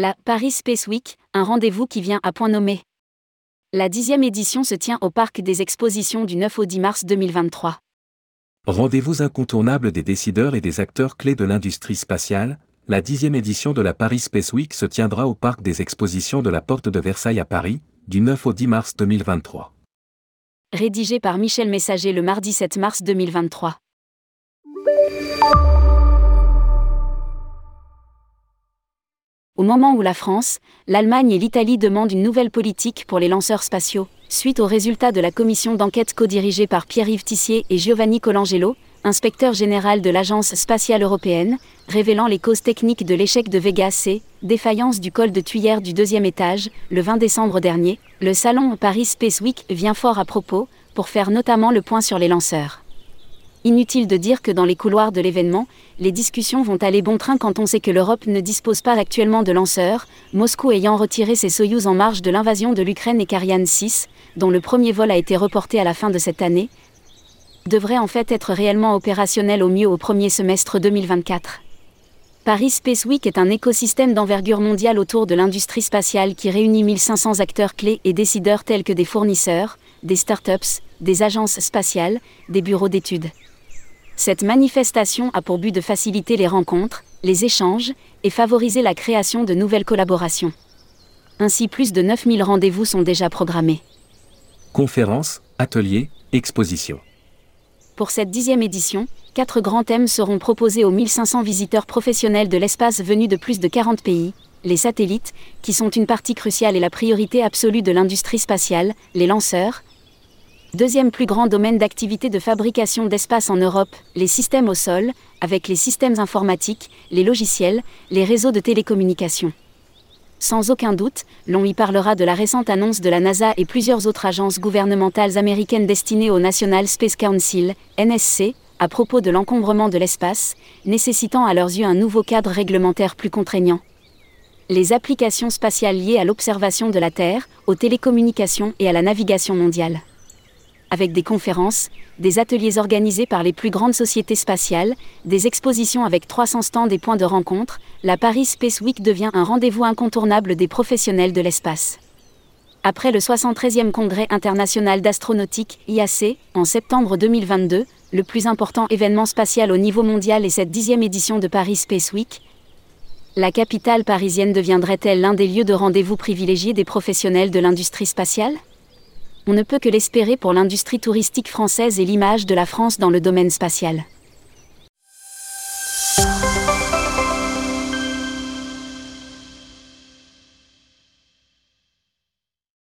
La Paris Space Week, un rendez-vous qui vient à point nommé. La dixième édition se tient au Parc des Expositions du 9 au 10 mars 2023. Rendez-vous incontournable des décideurs et des acteurs clés de l'industrie spatiale, la dixième édition de la Paris Space Week se tiendra au Parc des Expositions de la Porte de Versailles à Paris, du 9 au 10 mars 2023. Rédigé par Michel Messager le mardi 7 mars 2023. Au moment où la France, l'Allemagne et l'Italie demandent une nouvelle politique pour les lanceurs spatiaux, suite aux résultats de la commission d'enquête co-dirigée par Pierre-Yves Tissier et Giovanni Colangelo, inspecteur général de l'Agence spatiale européenne, révélant les causes techniques de l'échec de Vega C, défaillance du col de tuyère du deuxième étage, le 20 décembre dernier, le salon Paris Space Week vient fort à propos, pour faire notamment le point sur les lanceurs. Inutile de dire que dans les couloirs de l'événement, les discussions vont aller bon train quand on sait que l'Europe ne dispose pas actuellement de lanceurs, Moscou ayant retiré ses Soyouz en marge de l'invasion de l'Ukraine et Kariane 6, dont le premier vol a été reporté à la fin de cette année, devrait en fait être réellement opérationnel au mieux au premier semestre 2024. Paris Space Week est un écosystème d'envergure mondiale autour de l'industrie spatiale qui réunit 1500 acteurs clés et décideurs tels que des fournisseurs, des startups, des agences spatiales, des bureaux d'études. Cette manifestation a pour but de faciliter les rencontres, les échanges et favoriser la création de nouvelles collaborations. Ainsi, plus de 9000 rendez-vous sont déjà programmés. Conférences, ateliers, expositions. Pour cette dixième édition, quatre grands thèmes seront proposés aux 1500 visiteurs professionnels de l'espace venus de plus de 40 pays. Les satellites, qui sont une partie cruciale et la priorité absolue de l'industrie spatiale, les lanceurs, Deuxième plus grand domaine d'activité de fabrication d'espace en Europe, les systèmes au sol, avec les systèmes informatiques, les logiciels, les réseaux de télécommunications. Sans aucun doute, l'on y parlera de la récente annonce de la NASA et plusieurs autres agences gouvernementales américaines destinées au National Space Council, NSC, à propos de l'encombrement de l'espace, nécessitant à leurs yeux un nouveau cadre réglementaire plus contraignant. Les applications spatiales liées à l'observation de la Terre, aux télécommunications et à la navigation mondiale avec des conférences, des ateliers organisés par les plus grandes sociétés spatiales, des expositions avec 300 stands et points de rencontre, la Paris Space Week devient un rendez-vous incontournable des professionnels de l'espace. Après le 73e Congrès international d'astronautique, IAC, en septembre 2022, le plus important événement spatial au niveau mondial est cette dixième édition de Paris Space Week, la capitale parisienne deviendrait-elle l'un des lieux de rendez-vous privilégiés des professionnels de l'industrie spatiale? On ne peut que l'espérer pour l'industrie touristique française et l'image de la France dans le domaine spatial.